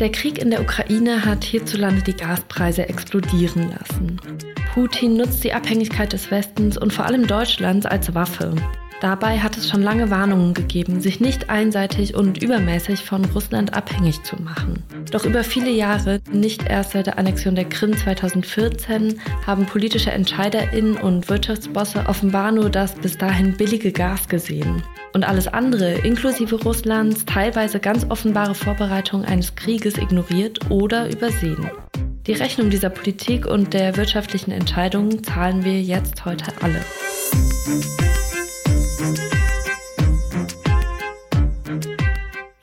Der Krieg in der Ukraine hat hierzulande die Gaspreise explodieren lassen. Putin nutzt die Abhängigkeit des Westens und vor allem Deutschlands als Waffe. Dabei hat es schon lange Warnungen gegeben, sich nicht einseitig und übermäßig von Russland abhängig zu machen. Doch über viele Jahre, nicht erst seit der Annexion der Krim 2014, haben politische EntscheiderInnen und Wirtschaftsbosse offenbar nur das bis dahin billige Gas gesehen. Und alles andere, inklusive Russlands teilweise ganz offenbare Vorbereitung eines Krieges ignoriert oder übersehen. Die Rechnung dieser Politik und der wirtschaftlichen Entscheidungen zahlen wir jetzt heute alle.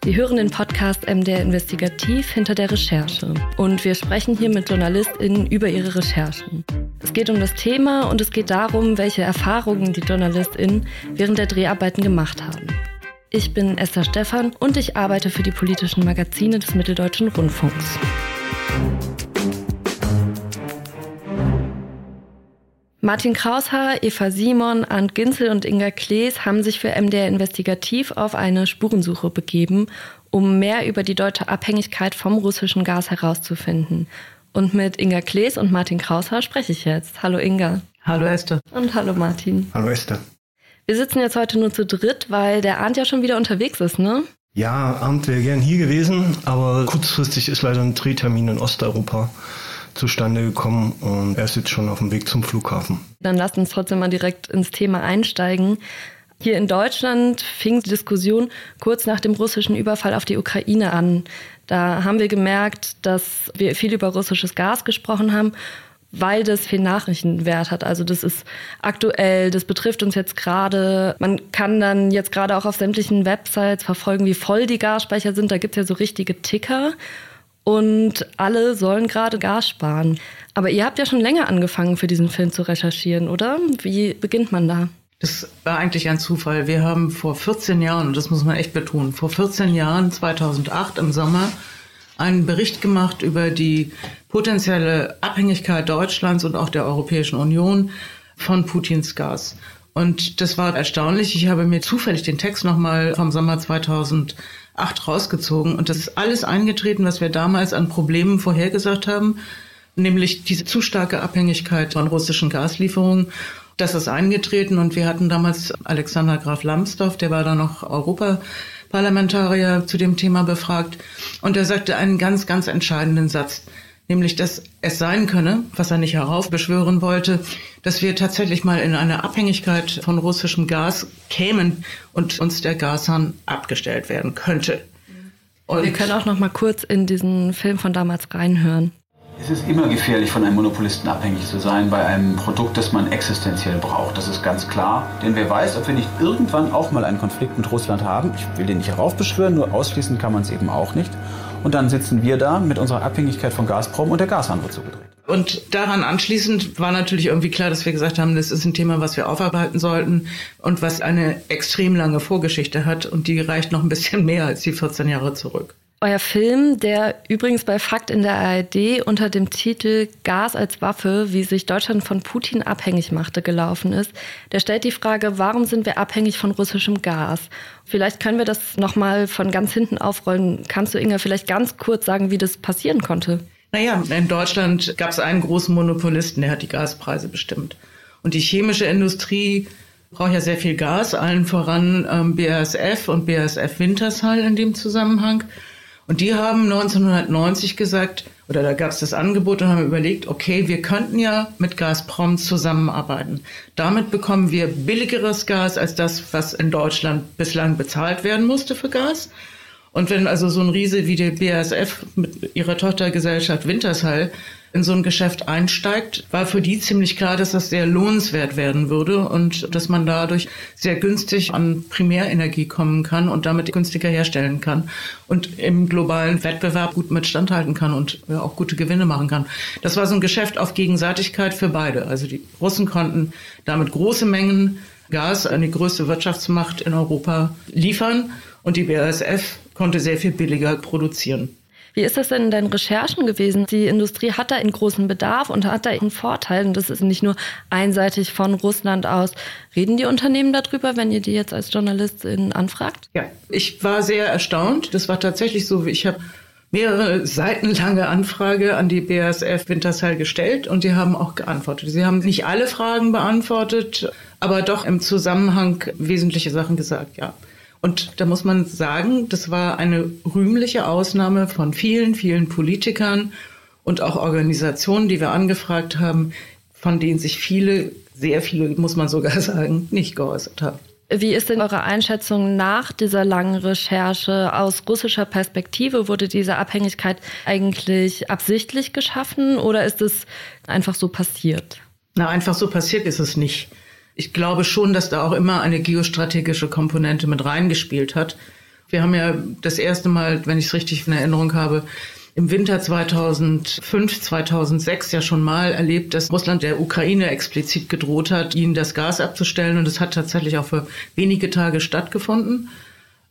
Sie hören den Podcast MDR Investigativ hinter der Recherche. Und wir sprechen hier mit JournalistInnen über ihre Recherchen. Es geht um das Thema und es geht darum, welche Erfahrungen die JournalistInnen während der Dreharbeiten gemacht haben. Ich bin Esther Stephan und ich arbeite für die politischen Magazine des Mitteldeutschen Rundfunks. Martin Kraushaar, Eva Simon, Arndt Ginzel und Inga Klees haben sich für MDR Investigativ auf eine Spurensuche begeben, um mehr über die deutsche Abhängigkeit vom russischen Gas herauszufinden. Und mit Inga Klees und Martin Kraushaar spreche ich jetzt. Hallo Inga. Hallo Esther. Und hallo Martin. Hallo Esther. Wir sitzen jetzt heute nur zu dritt, weil der Arndt ja schon wieder unterwegs ist, ne? Ja, Arndt wäre gern hier gewesen, aber kurzfristig ist leider ein Drehtermin in Osteuropa zustande gekommen und er ist jetzt schon auf dem Weg zum Flughafen. Dann lasst uns trotzdem mal direkt ins Thema einsteigen. Hier in Deutschland fing die Diskussion kurz nach dem russischen Überfall auf die Ukraine an. Da haben wir gemerkt, dass wir viel über russisches Gas gesprochen haben, weil das viel Nachrichtenwert hat. Also das ist aktuell, das betrifft uns jetzt gerade. Man kann dann jetzt gerade auch auf sämtlichen Websites verfolgen, wie voll die Gasspeicher sind. Da gibt es ja so richtige Ticker und alle sollen gerade Gas sparen. Aber ihr habt ja schon länger angefangen, für diesen Film zu recherchieren, oder? Wie beginnt man da? Das war eigentlich ein Zufall. Wir haben vor 14 Jahren, und das muss man echt betonen, vor 14 Jahren, 2008 im Sommer, einen Bericht gemacht über die potenzielle Abhängigkeit Deutschlands und auch der Europäischen Union von Putins Gas. Und das war erstaunlich. Ich habe mir zufällig den Text nochmal vom Sommer 2008 rausgezogen. Und das ist alles eingetreten, was wir damals an Problemen vorhergesagt haben, nämlich diese zu starke Abhängigkeit von russischen Gaslieferungen. Das ist eingetreten und wir hatten damals Alexander Graf Lambsdorff, der war da noch Europaparlamentarier zu dem Thema befragt. Und er sagte einen ganz, ganz entscheidenden Satz nämlich dass es sein könne, was er nicht heraufbeschwören wollte, dass wir tatsächlich mal in eine Abhängigkeit von russischem Gas kämen und uns der Gashahn abgestellt werden könnte. Und wir können auch noch mal kurz in diesen Film von damals reinhören. Es ist immer gefährlich, von einem Monopolisten abhängig zu sein bei einem Produkt, das man existenziell braucht. Das ist ganz klar. Denn wer weiß, ob wir nicht irgendwann auch mal einen Konflikt mit Russland haben. Ich will den nicht heraufbeschwören, nur ausschließen kann man es eben auch nicht. Und dann sitzen wir da mit unserer Abhängigkeit von Gazprom und der Gashahn wird zugedreht. Und daran anschließend war natürlich irgendwie klar, dass wir gesagt haben, das ist ein Thema, was wir aufarbeiten sollten und was eine extrem lange Vorgeschichte hat und die reicht noch ein bisschen mehr als die 14 Jahre zurück. Euer Film, der übrigens bei Fakt in der ARD unter dem Titel Gas als Waffe, wie sich Deutschland von Putin abhängig machte, gelaufen ist, der stellt die Frage, warum sind wir abhängig von russischem Gas? Vielleicht können wir das nochmal von ganz hinten aufrollen. Kannst du, Inga, vielleicht ganz kurz sagen, wie das passieren konnte? Naja, in Deutschland gab es einen großen Monopolisten, der hat die Gaspreise bestimmt. Und die chemische Industrie braucht ja sehr viel Gas, allen voran ähm, BASF und BASF Wintershall in dem Zusammenhang. Und die haben 1990 gesagt, oder da gab es das Angebot und haben überlegt, okay, wir könnten ja mit Gazprom zusammenarbeiten. Damit bekommen wir billigeres Gas als das, was in Deutschland bislang bezahlt werden musste für Gas. Und wenn also so ein Riese wie der BASF mit ihrer Tochtergesellschaft Wintershall in so ein Geschäft einsteigt, war für die ziemlich klar, dass das sehr lohnenswert werden würde und dass man dadurch sehr günstig an Primärenergie kommen kann und damit günstiger herstellen kann und im globalen Wettbewerb gut mitstandhalten kann und auch gute Gewinne machen kann. Das war so ein Geschäft auf Gegenseitigkeit für beide. Also die Russen konnten damit große Mengen Gas an die größte Wirtschaftsmacht in Europa liefern und die BASF konnte sehr viel billiger produzieren. Wie ist das denn in deinen Recherchen gewesen? Die Industrie hat da einen großen Bedarf und hat da einen Vorteil. Und das ist nicht nur einseitig von Russland aus. Reden die Unternehmen darüber, wenn ihr die jetzt als Journalistin anfragt? Ja, ich war sehr erstaunt. Das war tatsächlich so, ich habe mehrere seitenlange Anfrage an die BASF Wintershall gestellt und die haben auch geantwortet. Sie haben nicht alle Fragen beantwortet, aber doch im Zusammenhang wesentliche Sachen gesagt, ja. Und da muss man sagen, das war eine rühmliche Ausnahme von vielen, vielen Politikern und auch Organisationen, die wir angefragt haben, von denen sich viele, sehr viele, muss man sogar sagen, nicht geäußert haben. Wie ist denn eure Einschätzung nach dieser langen Recherche? Aus russischer Perspektive wurde diese Abhängigkeit eigentlich absichtlich geschaffen oder ist es einfach so passiert? Na, einfach so passiert ist es nicht. Ich glaube schon, dass da auch immer eine geostrategische Komponente mit reingespielt hat. Wir haben ja das erste Mal, wenn ich es richtig in Erinnerung habe, im Winter 2005, 2006 ja schon mal erlebt, dass Russland der Ukraine explizit gedroht hat, ihnen das Gas abzustellen. Und es hat tatsächlich auch für wenige Tage stattgefunden.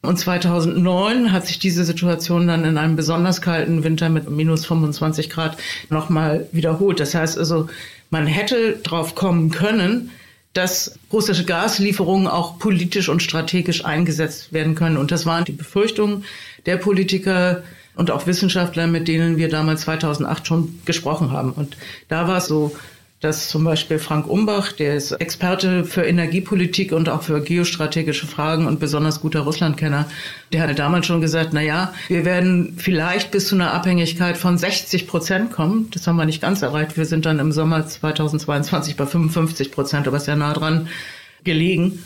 Und 2009 hat sich diese Situation dann in einem besonders kalten Winter mit minus 25 Grad nochmal wiederholt. Das heißt also, man hätte drauf kommen können, dass russische Gaslieferungen auch politisch und strategisch eingesetzt werden können. Und das waren die Befürchtungen der Politiker, und auch Wissenschaftler, mit denen wir damals 2008 schon gesprochen haben. Und da war es so, dass zum Beispiel Frank Umbach, der ist Experte für Energiepolitik und auch für geostrategische Fragen und besonders guter Russlandkenner, der hatte damals schon gesagt, na ja, wir werden vielleicht bis zu einer Abhängigkeit von 60 Prozent kommen. Das haben wir nicht ganz erreicht. Wir sind dann im Sommer 2022 bei 55 Prozent, aber sehr nah dran gelegen.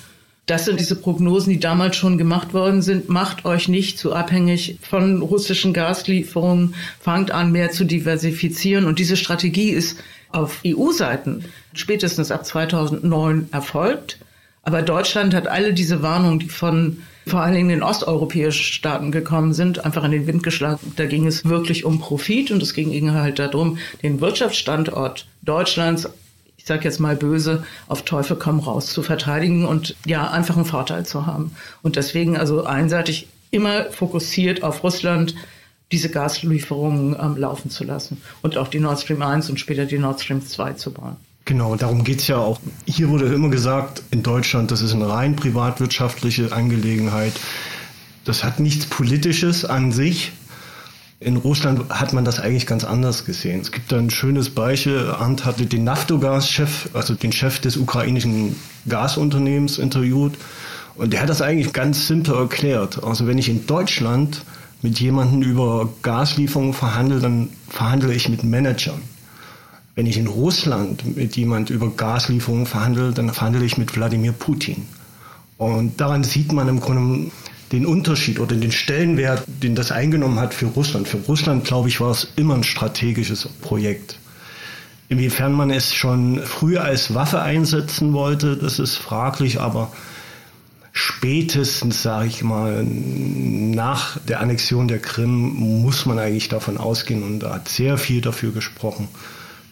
Das sind diese Prognosen, die damals schon gemacht worden sind. Macht euch nicht zu abhängig von russischen Gaslieferungen. Fangt an, mehr zu diversifizieren. Und diese Strategie ist auf EU-Seiten spätestens ab 2009 erfolgt. Aber Deutschland hat alle diese Warnungen, die von vor allen Dingen den osteuropäischen Staaten gekommen sind, einfach in den Wind geschlagen. Da ging es wirklich um Profit und es ging halt darum, den Wirtschaftsstandort Deutschlands ich sage jetzt mal böse, auf Teufel komm raus zu verteidigen und ja, einfach einen Vorteil zu haben. Und deswegen also einseitig immer fokussiert auf Russland diese Gaslieferungen ähm, laufen zu lassen und auch die Nord Stream 1 und später die Nord Stream 2 zu bauen. Genau, darum geht es ja auch. Hier wurde immer gesagt, in Deutschland, das ist eine rein privatwirtschaftliche Angelegenheit. Das hat nichts Politisches an sich, in Russland hat man das eigentlich ganz anders gesehen. Es gibt da ein schönes Beispiel. Arndt hatte den Naftogas-Chef, also den Chef des ukrainischen Gasunternehmens interviewt. Und der hat das eigentlich ganz simpel erklärt. Also wenn ich in Deutschland mit jemandem über Gaslieferungen verhandle, dann verhandle ich mit Managern. Wenn ich in Russland mit jemand über Gaslieferungen verhandle, dann verhandle ich mit Wladimir Putin. Und daran sieht man im Grunde, den Unterschied oder den Stellenwert, den das eingenommen hat für Russland. Für Russland, glaube ich, war es immer ein strategisches Projekt. Inwiefern man es schon früher als Waffe einsetzen wollte, das ist fraglich, aber spätestens, sage ich mal, nach der Annexion der Krim muss man eigentlich davon ausgehen und da hat sehr viel dafür gesprochen,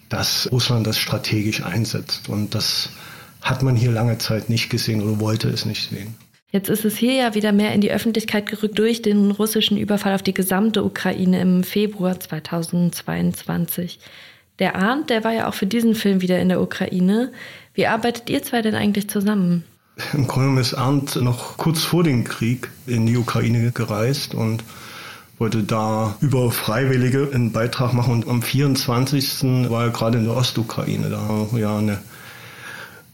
dass Russland das strategisch einsetzt. Und das hat man hier lange Zeit nicht gesehen oder wollte es nicht sehen. Jetzt ist es hier ja wieder mehr in die Öffentlichkeit gerückt durch den russischen Überfall auf die gesamte Ukraine im Februar 2022. Der Arndt, der war ja auch für diesen Film wieder in der Ukraine. Wie arbeitet ihr zwei denn eigentlich zusammen? Im Grunde ist Arndt noch kurz vor dem Krieg in die Ukraine gereist und wollte da über Freiwillige einen Beitrag machen. Und am 24. war er gerade in der Ostukraine. Da ja eine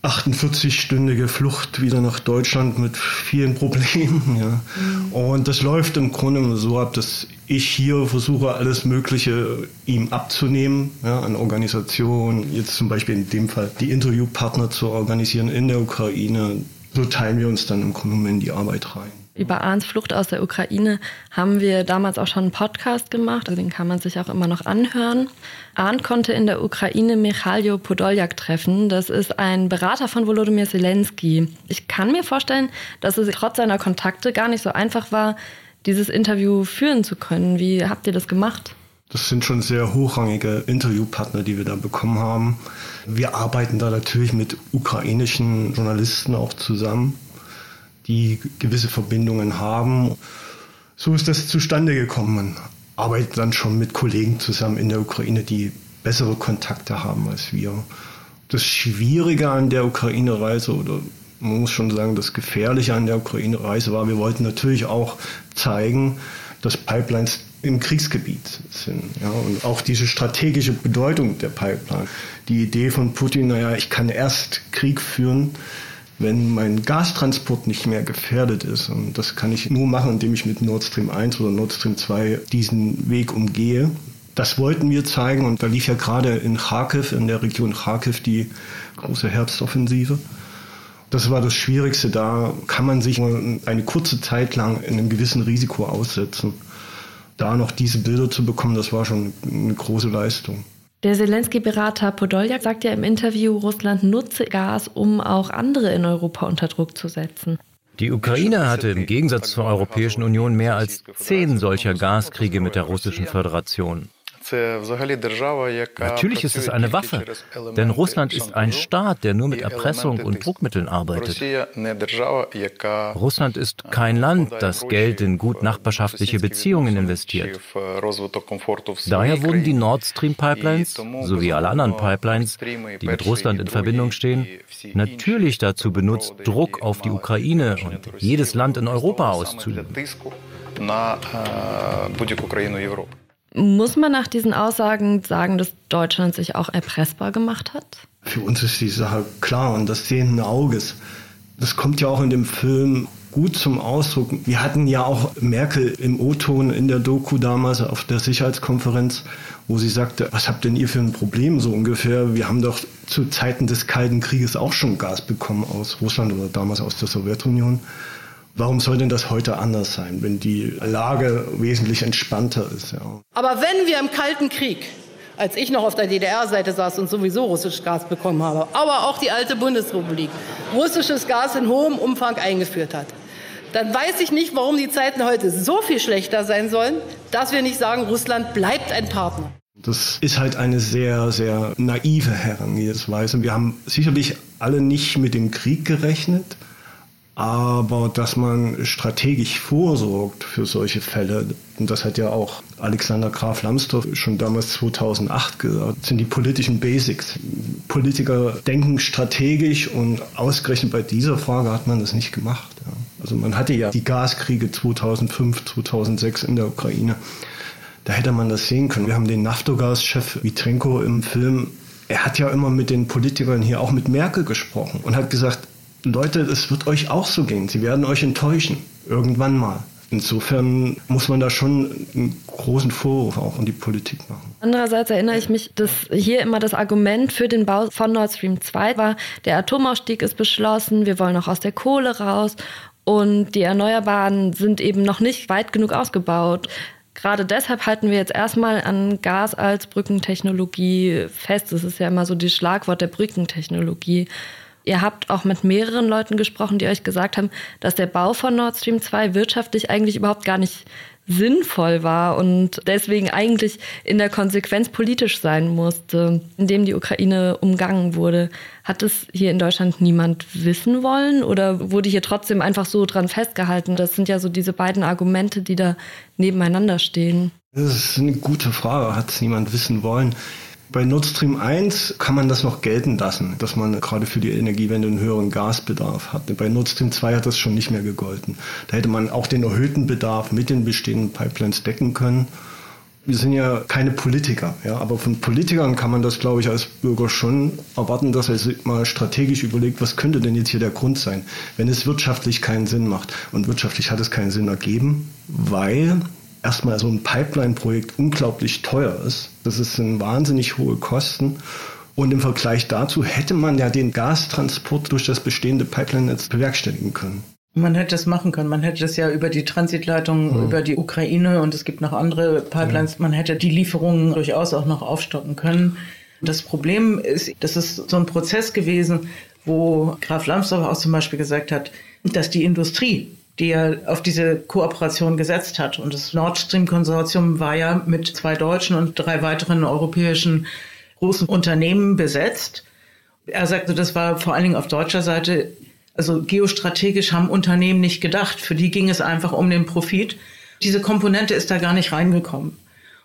48-stündige Flucht wieder nach Deutschland mit vielen Problemen. Ja. Mhm. Und das läuft im Grunde so ab, dass ich hier versuche, alles Mögliche ihm abzunehmen, ja, an Organisation, jetzt zum Beispiel in dem Fall die Interviewpartner zu organisieren in der Ukraine. So teilen wir uns dann im Grunde in die Arbeit rein. Über Arns Flucht aus der Ukraine haben wir damals auch schon einen Podcast gemacht, also den kann man sich auch immer noch anhören. Arndt konnte in der Ukraine Michaljo Podoljak treffen. Das ist ein Berater von Volodymyr Zelensky. Ich kann mir vorstellen, dass es trotz seiner Kontakte gar nicht so einfach war, dieses Interview führen zu können. Wie habt ihr das gemacht? Das sind schon sehr hochrangige Interviewpartner, die wir da bekommen haben. Wir arbeiten da natürlich mit ukrainischen Journalisten auch zusammen die gewisse Verbindungen haben. So ist das zustande gekommen. arbeitet dann schon mit Kollegen zusammen in der Ukraine, die bessere Kontakte haben als wir. Das Schwierige an der Ukraine-Reise oder man muss schon sagen, das Gefährliche an der Ukraine-Reise war, wir wollten natürlich auch zeigen, dass Pipelines im Kriegsgebiet sind. Ja, und auch diese strategische Bedeutung der Pipeline. Die Idee von Putin, naja, ich kann erst Krieg führen, wenn mein Gastransport nicht mehr gefährdet ist. Und das kann ich nur machen, indem ich mit Nord Stream 1 oder Nord Stream 2 diesen Weg umgehe. Das wollten wir zeigen und da lief ja gerade in Kharkiv, in der Region Kharkiv, die große Herbstoffensive. Das war das Schwierigste. Da kann man sich eine kurze Zeit lang in einem gewissen Risiko aussetzen. Da noch diese Bilder zu bekommen, das war schon eine große Leistung. Der Zelensky-Berater Podoljak sagt ja im Interview, Russland nutze Gas, um auch andere in Europa unter Druck zu setzen. Die Ukraine hatte im Gegensatz zur Europäischen Union mehr als zehn solcher Gaskriege mit der Russischen Föderation. Natürlich ist es eine Waffe, denn Russland ist ein Staat, der nur mit Erpressung und Druckmitteln arbeitet. Russland ist kein Land, das Geld in gut nachbarschaftliche Beziehungen investiert. Daher wurden die Nord Stream Pipelines sowie alle anderen Pipelines, die mit Russland in Verbindung stehen, natürlich dazu benutzt, Druck auf die Ukraine und jedes Land in Europa auszuüben. Muss man nach diesen Aussagen sagen, dass Deutschland sich auch erpressbar gemacht hat? Für uns ist die Sache klar und das sehenden Auges. Das kommt ja auch in dem Film gut zum Ausdruck. Wir hatten ja auch Merkel im O-Ton in der Doku damals auf der Sicherheitskonferenz, wo sie sagte, was habt denn ihr für ein Problem so ungefähr? Wir haben doch zu Zeiten des Kalten Krieges auch schon Gas bekommen aus Russland oder damals aus der Sowjetunion. Warum soll denn das heute anders sein, wenn die Lage wesentlich entspannter ist? Ja. Aber wenn wir im Kalten Krieg, als ich noch auf der DDR-Seite saß und sowieso russisches Gas bekommen habe, aber auch die alte Bundesrepublik russisches Gas in hohem Umfang eingeführt hat, dann weiß ich nicht, warum die Zeiten heute so viel schlechter sein sollen, dass wir nicht sagen, Russland bleibt ein Partner. Das ist halt eine sehr, sehr naive Herangehensweise. Wir haben sicherlich alle nicht mit dem Krieg gerechnet aber dass man strategisch vorsorgt für solche Fälle, und das hat ja auch Alexander Graf Lambsdorff schon damals 2008 gesagt, sind die politischen Basics. Politiker denken strategisch und ausgerechnet bei dieser Frage hat man das nicht gemacht. Ja. Also man hatte ja die Gaskriege 2005, 2006 in der Ukraine. Da hätte man das sehen können. Wir haben den Naftogas-Chef Vitrenko im Film. Er hat ja immer mit den Politikern hier, auch mit Merkel gesprochen und hat gesagt, Leute, es wird euch auch so gehen. Sie werden euch enttäuschen. Irgendwann mal. Insofern muss man da schon einen großen Vorwurf auch an die Politik machen. Andererseits erinnere ich mich, dass hier immer das Argument für den Bau von Nord Stream 2 war, der Atomausstieg ist beschlossen, wir wollen auch aus der Kohle raus und die Erneuerbaren sind eben noch nicht weit genug ausgebaut. Gerade deshalb halten wir jetzt erstmal an Gas als Brückentechnologie fest. Das ist ja immer so das Schlagwort der Brückentechnologie. Ihr habt auch mit mehreren Leuten gesprochen, die euch gesagt haben, dass der Bau von Nord Stream 2 wirtschaftlich eigentlich überhaupt gar nicht sinnvoll war und deswegen eigentlich in der Konsequenz politisch sein musste, indem die Ukraine umgangen wurde. Hat es hier in Deutschland niemand wissen wollen oder wurde hier trotzdem einfach so dran festgehalten? Das sind ja so diese beiden Argumente, die da nebeneinander stehen. Das ist eine gute Frage. Hat es niemand wissen wollen? Bei Nord Stream 1 kann man das noch gelten lassen, dass man gerade für die Energiewende einen höheren Gasbedarf hat. Bei Nord Stream 2 hat das schon nicht mehr gegolten. Da hätte man auch den erhöhten Bedarf mit den bestehenden Pipelines decken können. Wir sind ja keine Politiker, ja, aber von Politikern kann man das, glaube ich, als Bürger schon erwarten, dass er sich mal strategisch überlegt, was könnte denn jetzt hier der Grund sein, wenn es wirtschaftlich keinen Sinn macht. Und wirtschaftlich hat es keinen Sinn ergeben, weil erstmal so ein Pipeline-Projekt unglaublich teuer ist. Das sind wahnsinnig hohe Kosten. Und im Vergleich dazu hätte man ja den Gastransport durch das bestehende Pipeline-Netz bewerkstelligen können. Man hätte es machen können. Man hätte das ja über die Transitleitung, mhm. über die Ukraine und es gibt noch andere Pipelines. Man hätte die Lieferungen durchaus auch noch aufstocken können. Das Problem ist, das ist so ein Prozess gewesen, wo Graf Lambsdorff auch zum Beispiel gesagt hat, dass die Industrie die er auf diese Kooperation gesetzt hat. Und das Nord Stream Konsortium war ja mit zwei deutschen und drei weiteren europäischen großen Unternehmen besetzt. Er sagte, das war vor allen Dingen auf deutscher Seite, also geostrategisch haben Unternehmen nicht gedacht. Für die ging es einfach um den Profit. Diese Komponente ist da gar nicht reingekommen.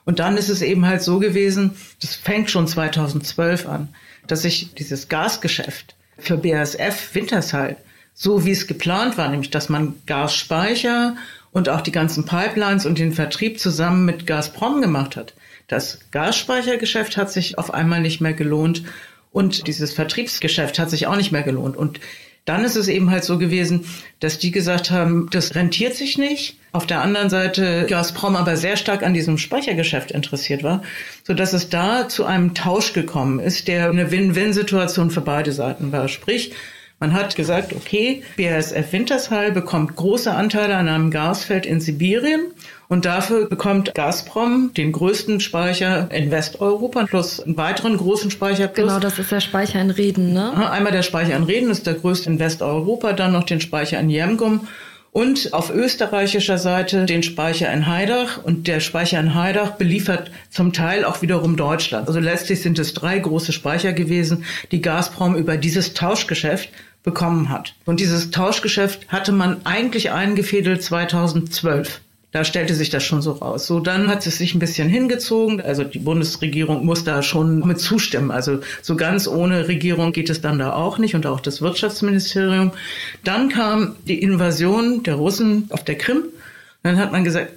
Und dann ist es eben halt so gewesen, das fängt schon 2012 an, dass sich dieses Gasgeschäft für BASF Wintershall, so wie es geplant war, nämlich dass man Gasspeicher und auch die ganzen Pipelines und den Vertrieb zusammen mit Gazprom gemacht hat. Das Gasspeichergeschäft hat sich auf einmal nicht mehr gelohnt und dieses Vertriebsgeschäft hat sich auch nicht mehr gelohnt. Und dann ist es eben halt so gewesen, dass die gesagt haben, das rentiert sich nicht. Auf der anderen Seite Gazprom aber sehr stark an diesem Speichergeschäft interessiert war, so dass es da zu einem Tausch gekommen ist, der eine Win-Win-Situation für beide Seiten war. Sprich, man hat gesagt, okay, BASF Wintershall bekommt große Anteile an einem Gasfeld in Sibirien und dafür bekommt Gazprom den größten Speicher in Westeuropa plus einen weiteren großen Speicher. Plus genau, das ist der Speicher in Reden, ne? Einmal der Speicher in Reden ist der größte in Westeuropa, dann noch den Speicher in Jemgum und auf österreichischer Seite den Speicher in Heidach. Und der Speicher in Heidach beliefert zum Teil auch wiederum Deutschland. Also letztlich sind es drei große Speicher gewesen, die Gazprom über dieses Tauschgeschäft bekommen hat. Und dieses Tauschgeschäft hatte man eigentlich eingefädelt 2012. Da stellte sich das schon so raus. So, dann hat es sich ein bisschen hingezogen. Also die Bundesregierung muss da schon mit zustimmen. Also so ganz ohne Regierung geht es dann da auch nicht und auch das Wirtschaftsministerium. Dann kam die Invasion der Russen auf der Krim. Dann hat man gesagt,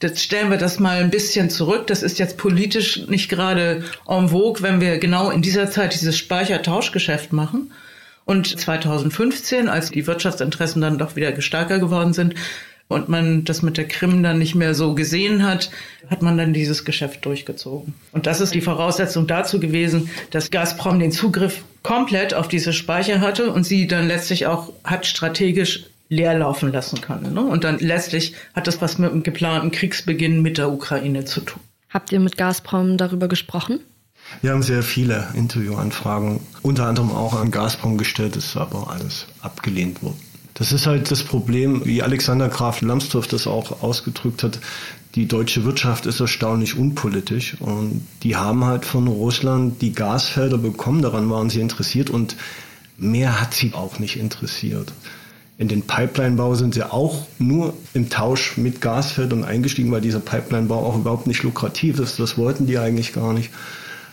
jetzt stellen wir das mal ein bisschen zurück. Das ist jetzt politisch nicht gerade en vogue, wenn wir genau in dieser Zeit dieses Speichertauschgeschäft machen. Und 2015, als die Wirtschaftsinteressen dann doch wieder stärker geworden sind, und man das mit der Krim dann nicht mehr so gesehen hat, hat man dann dieses Geschäft durchgezogen. Und das ist die Voraussetzung dazu gewesen, dass Gazprom den Zugriff komplett auf diese Speicher hatte und sie dann letztlich auch hat strategisch leer laufen lassen können. Ne? Und dann letztlich hat das was mit dem geplanten Kriegsbeginn mit der Ukraine zu tun. Habt ihr mit Gazprom darüber gesprochen? Wir haben sehr viele Interviewanfragen, unter anderem auch an Gazprom gestellt, ist aber alles abgelehnt worden. Das ist halt das Problem, wie Alexander Graf Lambsdorff das auch ausgedrückt hat. Die deutsche Wirtschaft ist erstaunlich unpolitisch und die haben halt von Russland die Gasfelder bekommen, daran waren sie interessiert und mehr hat sie auch nicht interessiert. In den Pipelinebau sind sie auch nur im Tausch mit Gasfeldern eingestiegen, weil dieser Pipelinebau auch überhaupt nicht lukrativ ist. Das wollten die eigentlich gar nicht.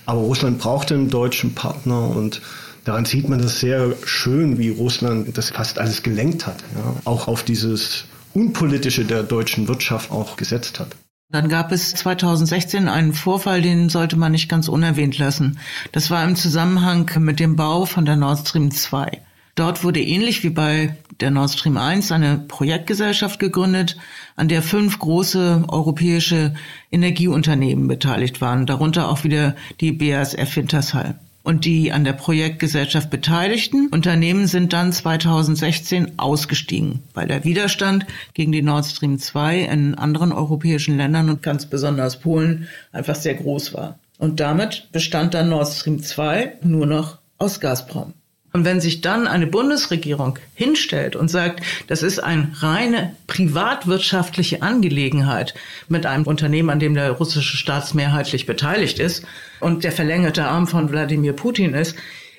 Aber Russland brauchte einen deutschen Partner und Daran sieht man das sehr schön, wie Russland das fast alles gelenkt hat, ja, auch auf dieses Unpolitische der deutschen Wirtschaft auch gesetzt hat. Dann gab es 2016 einen Vorfall, den sollte man nicht ganz unerwähnt lassen. Das war im Zusammenhang mit dem Bau von der Nord Stream 2. Dort wurde ähnlich wie bei der Nord Stream 1 eine Projektgesellschaft gegründet, an der fünf große europäische Energieunternehmen beteiligt waren, darunter auch wieder die BASF Wintershall und die an der Projektgesellschaft beteiligten Unternehmen sind dann 2016 ausgestiegen, weil der Widerstand gegen die Nord Stream 2 in anderen europäischen Ländern und ganz besonders Polen einfach sehr groß war. Und damit bestand dann Nord Stream 2 nur noch aus Gazprom. Und wenn sich dann eine Bundesregierung hinstellt und sagt, das ist eine reine privatwirtschaftliche Angelegenheit mit einem Unternehmen, an dem der russische Staat mehrheitlich beteiligt ist und der verlängerte Arm von Wladimir Putin ist,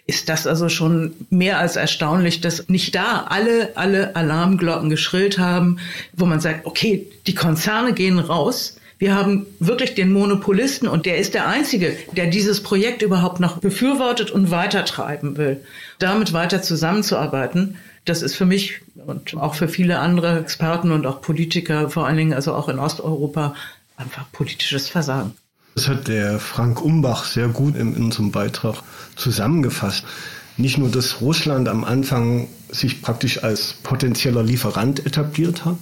ist das also schon mehr als erstaunlich, dass nicht da alle, alle Alarmglocken geschrillt haben, wo man sagt, okay, die Konzerne gehen raus, wir haben wirklich den Monopolisten und der ist der Einzige, der dieses Projekt überhaupt noch befürwortet und weitertreiben will. Damit weiter zusammenzuarbeiten, das ist für mich und auch für viele andere Experten und auch Politiker, vor allen Dingen also auch in Osteuropa, einfach politisches Versagen. Das hat der Frank Umbach sehr gut in unserem Beitrag zusammengefasst. Nicht nur, dass Russland am Anfang sich praktisch als potenzieller Lieferant etabliert hat,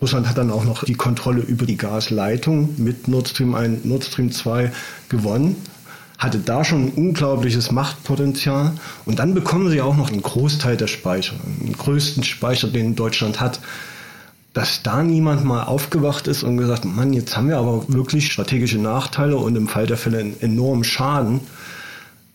Russland hat dann auch noch die Kontrolle über die Gasleitung mit Nord Stream 1, Nord Stream 2 gewonnen, hatte da schon ein unglaubliches Machtpotenzial und dann bekommen sie auch noch einen Großteil der Speicher, den größten Speicher, den Deutschland hat. Dass da niemand mal aufgewacht ist und gesagt, Mann, jetzt haben wir aber wirklich strategische Nachteile und im Fall der Fälle einen enormen Schaden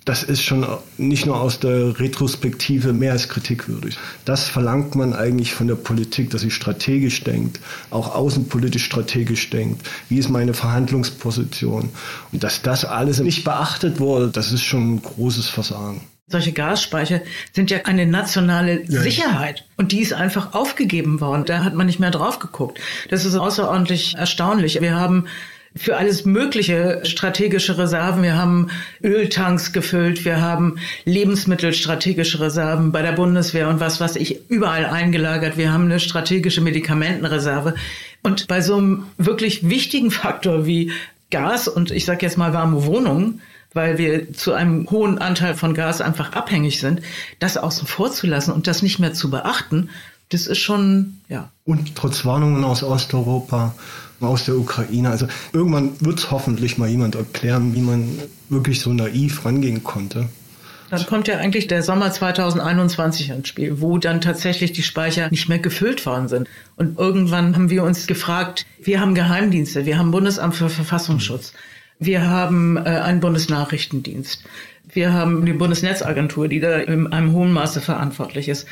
das ist schon nicht nur aus der Retrospektive mehr als kritikwürdig. Das verlangt man eigentlich von der Politik, dass sie strategisch denkt, auch außenpolitisch strategisch denkt. Wie ist meine Verhandlungsposition? Und dass das alles nicht beachtet wurde, das ist schon ein großes Versagen. Solche Gasspeicher sind ja eine nationale. Sicherheit und die ist einfach aufgegeben worden. Da hat man nicht mehr drauf geguckt. Das ist außerordentlich erstaunlich. Wir haben für alles mögliche strategische Reserven. Wir haben Öltanks gefüllt, wir haben lebensmittelstrategische Reserven bei der Bundeswehr und was, was ich überall eingelagert. Wir haben eine strategische Medikamentenreserve. Und bei so einem wirklich wichtigen Faktor wie Gas und ich sage jetzt mal warme Wohnungen, weil wir zu einem hohen Anteil von Gas einfach abhängig sind, das außen vor zu lassen und das nicht mehr zu beachten, das ist schon, ja. Und trotz Warnungen aus Osteuropa, aus der Ukraine, also irgendwann wird es hoffentlich mal jemand erklären, wie man wirklich so naiv rangehen konnte. Dann kommt ja eigentlich der Sommer 2021 ins Spiel, wo dann tatsächlich die Speicher nicht mehr gefüllt worden sind. Und irgendwann haben wir uns gefragt, wir haben Geheimdienste, wir haben Bundesamt für Verfassungsschutz, wir haben äh, einen Bundesnachrichtendienst, wir haben die Bundesnetzagentur, die da in einem hohen Maße verantwortlich ist.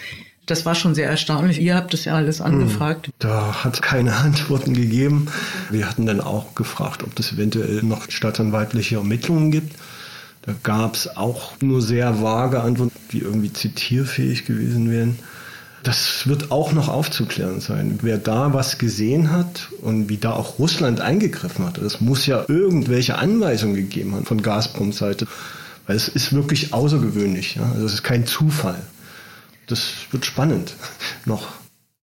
Das war schon sehr erstaunlich. Ihr habt das ja alles hm. angefragt. Da hat es keine Antworten gegeben. Wir hatten dann auch gefragt, ob es eventuell noch staatsanwaltliche Ermittlungen gibt. Da gab es auch nur sehr vage Antworten, die irgendwie zitierfähig gewesen wären. Das wird auch noch aufzuklären sein. Wer da was gesehen hat und wie da auch Russland eingegriffen hat, das muss ja irgendwelche Anweisungen gegeben haben von Gazprom-Seite. Weil es ist wirklich außergewöhnlich. Ja? Also es ist kein Zufall. Das wird spannend noch.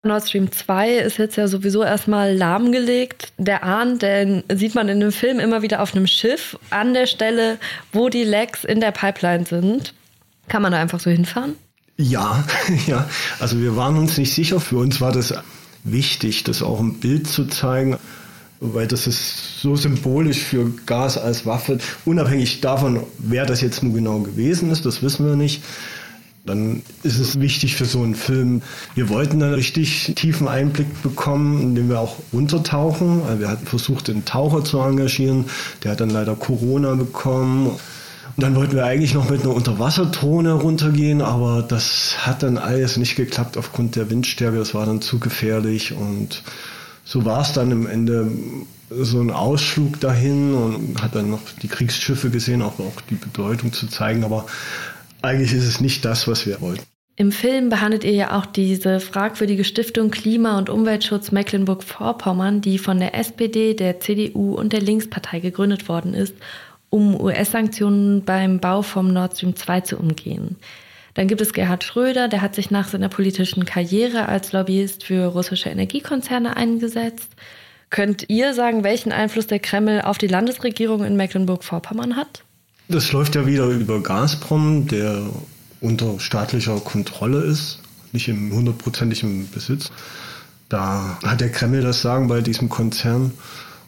Nord Stream 2 ist jetzt ja sowieso erstmal lahmgelegt. Der Ahn, den sieht man in dem Film immer wieder auf einem Schiff an der Stelle, wo die Lecks in der Pipeline sind. Kann man da einfach so hinfahren? Ja, ja. Also wir waren uns nicht sicher. Für uns war das wichtig, das auch im Bild zu zeigen, weil das ist so symbolisch für Gas als Waffe. Unabhängig davon, wer das jetzt nun genau gewesen ist, das wissen wir nicht. Dann ist es wichtig für so einen Film. Wir wollten dann richtig tiefen Einblick bekommen, indem wir auch untertauchen. Wir hatten versucht, einen Taucher zu engagieren. Der hat dann leider Corona bekommen. Und dann wollten wir eigentlich noch mit einer Unterwasserdrohne runtergehen, aber das hat dann alles nicht geklappt aufgrund der Windstärke. Das war dann zu gefährlich und so war es dann im Ende so ein Ausflug dahin und hat dann noch die Kriegsschiffe gesehen, auch, auch die Bedeutung zu zeigen. Aber eigentlich ist es nicht das, was wir wollten. Im Film behandelt ihr ja auch diese fragwürdige Stiftung Klima- und Umweltschutz Mecklenburg-Vorpommern, die von der SPD, der CDU und der Linkspartei gegründet worden ist, um US-Sanktionen beim Bau vom Nord Stream 2 zu umgehen. Dann gibt es Gerhard Schröder, der hat sich nach seiner politischen Karriere als Lobbyist für russische Energiekonzerne eingesetzt. Könnt ihr sagen, welchen Einfluss der Kreml auf die Landesregierung in Mecklenburg-Vorpommern hat? Das läuft ja wieder über Gazprom, der unter staatlicher Kontrolle ist, nicht im hundertprozentigen Besitz. Da hat der Kreml das Sagen bei diesem Konzern.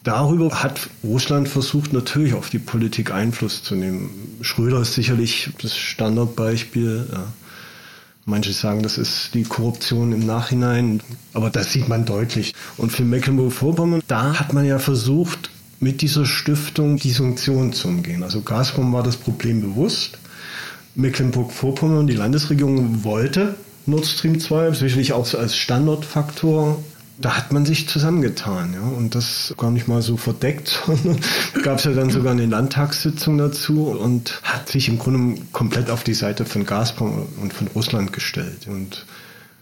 Darüber hat Russland versucht, natürlich auf die Politik Einfluss zu nehmen. Schröder ist sicherlich das Standardbeispiel. Ja. Manche sagen, das ist die Korruption im Nachhinein, aber das sieht man deutlich. Und für Mecklenburg-Vorpommern, da hat man ja versucht, mit dieser Stiftung die Sanktionen zu umgehen. Also Gazprom war das Problem bewusst. Mecklenburg-Vorpommern, die Landesregierung wollte Nord Stream 2, sicherlich auch als Standortfaktor. Da hat man sich zusammengetan, ja, und das gar nicht mal so verdeckt, sondern gab es ja dann sogar eine Landtagssitzung dazu und hat sich im Grunde komplett auf die Seite von Gazprom und von Russland gestellt und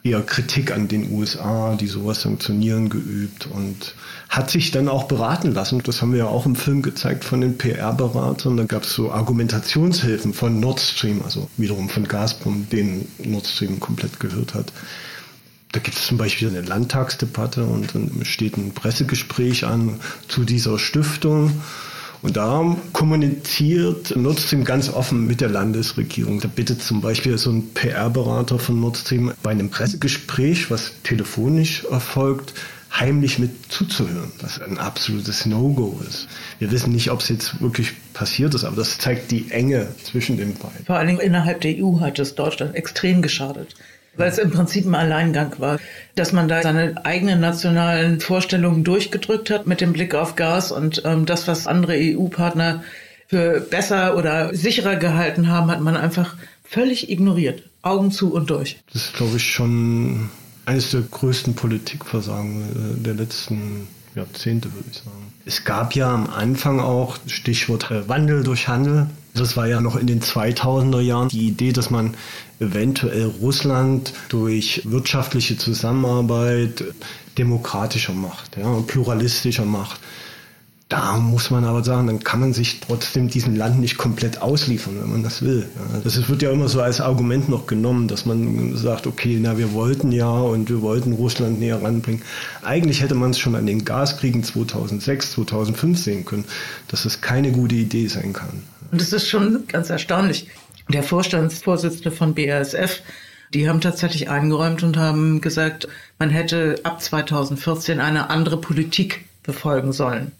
eher Kritik an den USA, die sowas sanktionieren, geübt und hat sich dann auch beraten lassen. Das haben wir ja auch im Film gezeigt von den PR-Beratern. Da gab es so Argumentationshilfen von Nord Stream, also wiederum von Gazprom, den Nord Stream komplett gehört hat. Da gibt es zum Beispiel eine Landtagsdebatte und dann steht ein Pressegespräch an zu dieser Stiftung. Und da kommuniziert Nord Stream ganz offen mit der Landesregierung. Da bittet zum Beispiel so ein PR-Berater von Nord Stream bei einem Pressegespräch, was telefonisch erfolgt, heimlich mit zuzuhören, was ein absolutes No-Go ist. Wir wissen nicht, ob es jetzt wirklich passiert ist, aber das zeigt die Enge zwischen den beiden. Vor Dingen innerhalb der EU hat es Deutschland extrem geschadet weil es im Prinzip ein Alleingang war, dass man da seine eigenen nationalen Vorstellungen durchgedrückt hat mit dem Blick auf Gas und ähm, das, was andere EU-Partner für besser oder sicherer gehalten haben, hat man einfach völlig ignoriert. Augen zu und durch. Das ist, glaube ich, schon eines der größten Politikversagen äh, der letzten Jahrzehnte, würde ich sagen. Es gab ja am Anfang auch Stichwort äh, Wandel durch Handel. Das war ja noch in den 2000er Jahren die Idee, dass man eventuell Russland durch wirtschaftliche Zusammenarbeit demokratischer macht, ja, pluralistischer macht. Da muss man aber sagen, dann kann man sich trotzdem diesem Land nicht komplett ausliefern, wenn man das will. Das wird ja immer so als Argument noch genommen, dass man sagt, okay, na, wir wollten ja und wir wollten Russland näher ranbringen. Eigentlich hätte man es schon an den Gaskriegen 2006, 2005 sehen können, dass es keine gute Idee sein kann. Und es ist schon ganz erstaunlich. Der Vorstandsvorsitzende von BASF, die haben tatsächlich eingeräumt und haben gesagt, man hätte ab 2014 eine andere Politik befolgen sollen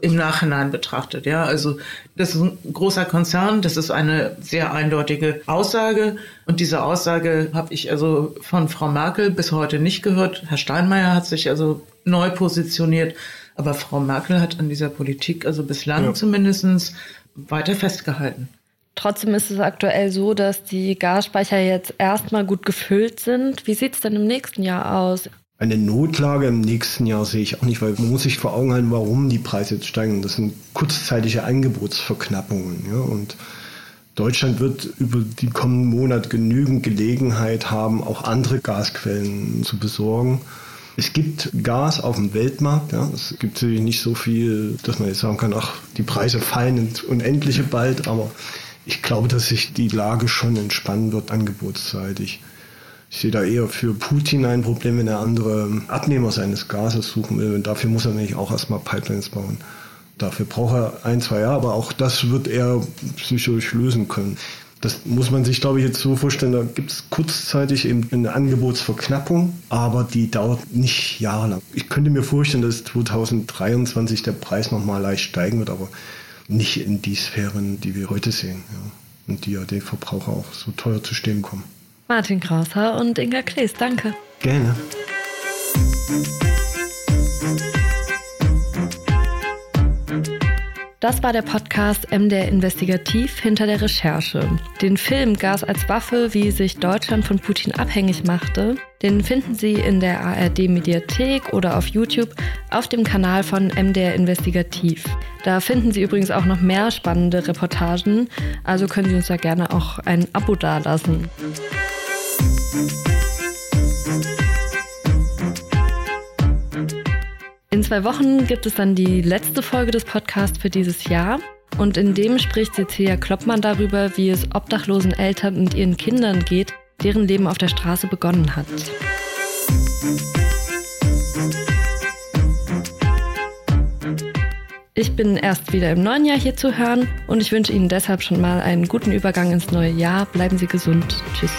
im Nachhinein betrachtet. Ja, also das ist ein großer Konzern, das ist eine sehr eindeutige Aussage und diese Aussage habe ich also von Frau Merkel bis heute nicht gehört. Herr Steinmeier hat sich also neu positioniert, aber Frau Merkel hat an dieser Politik also bislang ja. zumindest weiter festgehalten. Trotzdem ist es aktuell so, dass die Gasspeicher jetzt erstmal gut gefüllt sind. Wie sieht es denn im nächsten Jahr aus? Eine Notlage im nächsten Jahr sehe ich auch nicht, weil man muss sich vor Augen halten, warum die Preise jetzt steigen. Das sind kurzzeitige Angebotsverknappungen. Ja? Und Deutschland wird über die kommenden Monate genügend Gelegenheit haben, auch andere Gasquellen zu besorgen. Es gibt Gas auf dem Weltmarkt. Ja. Es gibt natürlich nicht so viel, dass man jetzt sagen kann, ach, die Preise fallen ins Unendliche bald, aber ich glaube, dass sich die Lage schon entspannen wird angebotsseitig. Ich sehe da eher für Putin ein Problem, wenn er andere Abnehmer seines Gases suchen will. Und dafür muss er nämlich auch erstmal Pipelines bauen. Dafür braucht er ein, zwei Jahre, aber auch das wird er psychisch lösen können. Das muss man sich, glaube ich, jetzt so vorstellen. Da gibt es kurzzeitig eben eine Angebotsverknappung, aber die dauert nicht jahrelang. Ich könnte mir vorstellen, dass 2023 der Preis nochmal leicht steigen wird, aber nicht in die Sphären, die wir heute sehen. Ja. Und die ja den Verbraucher auch so teuer zu stehen kommen. Martin Krauser und Inga Klees, danke. Gerne. Das war der Podcast MDR Investigativ hinter der Recherche. Den Film Gas als Waffe, wie sich Deutschland von Putin abhängig machte, den finden Sie in der ARD Mediathek oder auf YouTube auf dem Kanal von MDR Investigativ. Da finden Sie übrigens auch noch mehr spannende Reportagen, also können Sie uns da gerne auch ein Abo dalassen. In zwei Wochen gibt es dann die letzte Folge des Podcasts für dieses Jahr. Und in dem spricht Cecilia Kloppmann darüber, wie es obdachlosen Eltern und ihren Kindern geht, deren Leben auf der Straße begonnen hat. Ich bin erst wieder im neuen Jahr hier zu hören und ich wünsche Ihnen deshalb schon mal einen guten Übergang ins neue Jahr. Bleiben Sie gesund. Tschüss.